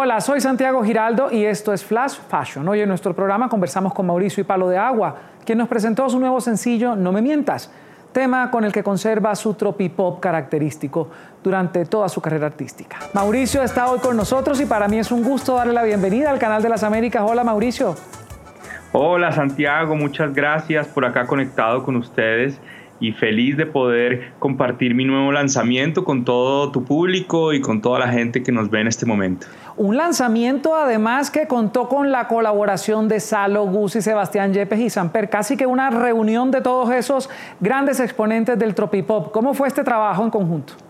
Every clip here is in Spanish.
Hola, soy Santiago Giraldo y esto es Flash Fashion. Hoy en nuestro programa conversamos con Mauricio y Palo de Agua, quien nos presentó su nuevo sencillo No me mientas, tema con el que conserva su tropipop característico durante toda su carrera artística. Mauricio está hoy con nosotros y para mí es un gusto darle la bienvenida al canal de las Américas. Hola Mauricio. Hola Santiago, muchas gracias por acá conectado con ustedes y feliz de poder compartir mi nuevo lanzamiento con todo tu público y con toda la gente que nos ve en este momento. Un lanzamiento además que contó con la colaboración de Salo, Gus Sebastián Yepes y Samper, casi que una reunión de todos esos grandes exponentes del tropipop. ¿Cómo fue este trabajo en conjunto?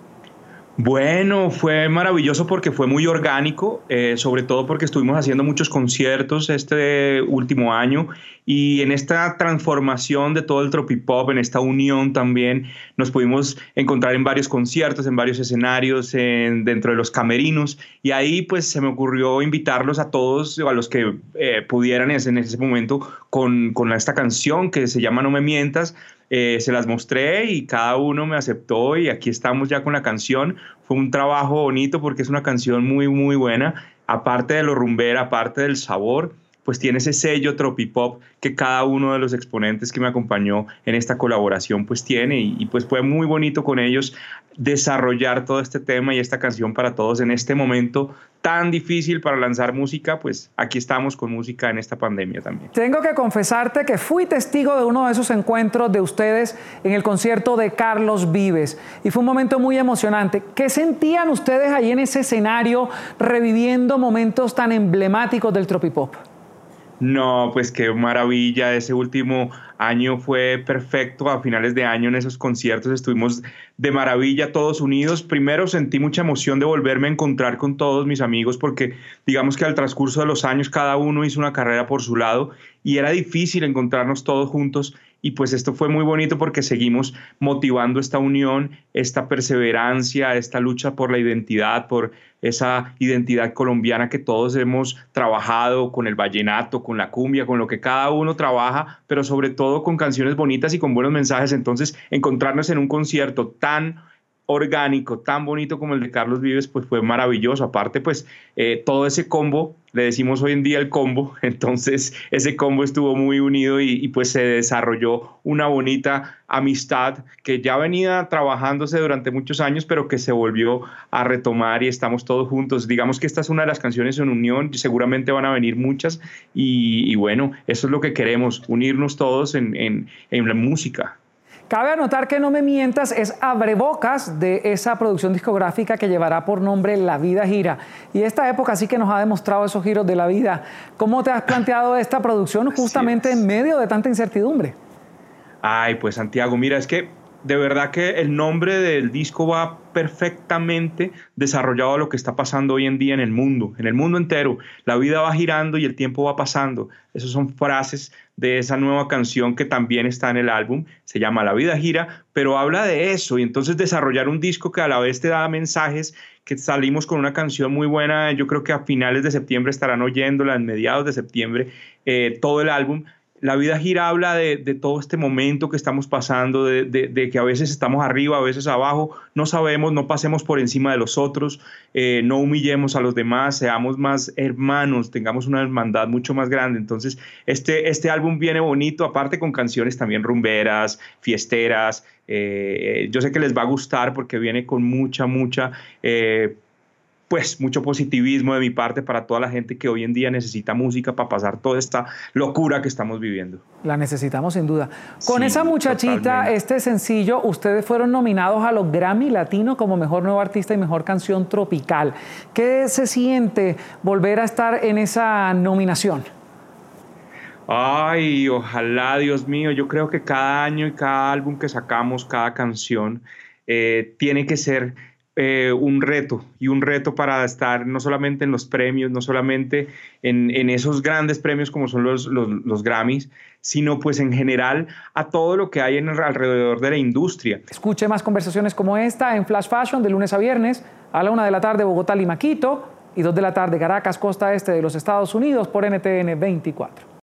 Bueno, fue maravilloso porque fue muy orgánico, eh, sobre todo porque estuvimos haciendo muchos conciertos este último año y en esta transformación de todo el tropipop, en esta unión también, nos pudimos encontrar en varios conciertos, en varios escenarios, en, dentro de los camerinos y ahí pues se me ocurrió invitarlos a todos, a los que eh, pudieran en ese momento con, con esta canción que se llama No me mientas, eh, se las mostré y cada uno me aceptó y aquí estamos ya con la canción. Fue un trabajo bonito porque es una canción muy, muy buena. Aparte de lo rumbera, aparte del sabor, pues tiene ese sello tropipop que cada uno de los exponentes que me acompañó en esta colaboración pues tiene y, y, pues fue muy bonito con ellos desarrollar todo este tema y esta canción para todos en este momento tan difícil para lanzar música, pues aquí estamos con música en esta pandemia también. Tengo que confesarte que fui testigo de uno de esos encuentros de ustedes en el concierto de Carlos Vives y fue un momento muy emocionante. ¿Qué sentían ustedes ahí en ese escenario reviviendo momentos tan emblemáticos del tropipop? No, pues qué maravilla. Ese último año fue perfecto. A finales de año en esos conciertos estuvimos de maravilla todos unidos. Primero sentí mucha emoción de volverme a encontrar con todos mis amigos porque digamos que al transcurso de los años cada uno hizo una carrera por su lado y era difícil encontrarnos todos juntos y pues esto fue muy bonito porque seguimos motivando esta unión, esta perseverancia, esta lucha por la identidad, por esa identidad colombiana que todos hemos trabajado con el vallenato, con la cumbia, con lo que cada uno trabaja, pero sobre todo con canciones bonitas y con buenos mensajes. Entonces, encontrarnos en un concierto tan orgánico, tan bonito como el de Carlos Vives, pues fue maravilloso. Aparte, pues eh, todo ese combo, le decimos hoy en día el combo, entonces ese combo estuvo muy unido y, pues se desarrolló una bonita amistad que ya venía trabajándose durante muchos años, pero que se volvió a retomar y estamos todos juntos. Digamos que esta es una de las canciones en unión, seguramente van a venir muchas y, y bueno, eso es lo que queremos, unirnos todos en, en, en la música. Cabe anotar que No me mientas es abrebocas de esa producción discográfica que llevará por nombre La vida gira. Y esta época sí que nos ha demostrado esos giros de la vida. ¿Cómo te has planteado esta producción justamente en medio de tanta incertidumbre? Ay, pues Santiago, mira, es que de verdad que el nombre del disco va perfectamente desarrollado a lo que está pasando hoy en día en el mundo, en el mundo entero. La vida va girando y el tiempo va pasando. Esas son frases de esa nueva canción que también está en el álbum. Se llama La vida gira, pero habla de eso. Y entonces desarrollar un disco que a la vez te da mensajes, que salimos con una canción muy buena. Yo creo que a finales de septiembre estarán oyéndola, en mediados de septiembre, eh, todo el álbum la vida gira habla de, todo este momento que estamos pasando, de, que a veces estamos arriba, a veces abajo, no sabemos, no pasemos por encima de los otros, eh, no humillemos a los demás, seamos más hermanos, tengamos una hermandad mucho más grande. Entonces, este, este álbum viene bonito, aparte con canciones también rumberas, fiesteras. Eh, yo sé que les va a gustar porque viene con mucha, mucha... Eh, pues mucho positivismo de mi parte para toda la gente que hoy en día necesita música para pasar toda esta locura que estamos viviendo. La necesitamos sin duda. Con sí, esa muchachita, totalmente. este sencillo, ustedes fueron nominados a los Grammy Latino como Mejor Nuevo Artista y Mejor Canción Tropical. ¿Qué se siente volver a estar en esa nominación? Ay, ojalá, Dios mío, yo creo que cada año y cada álbum que sacamos, cada canción, eh, tiene que ser eh, un reto y un reto para estar no solamente en los premios, no solamente en, esos grandes premios como son los, los, Grammys, sino pues en general a todo lo que hay en alrededor de la industria. Escuche más conversaciones como esta en Flash Fashion de lunes a viernes a la una de la tarde Bogotá, Lima, Quito y dos de la tarde Caracas, costa este de los Estados Unidos por NTN 24.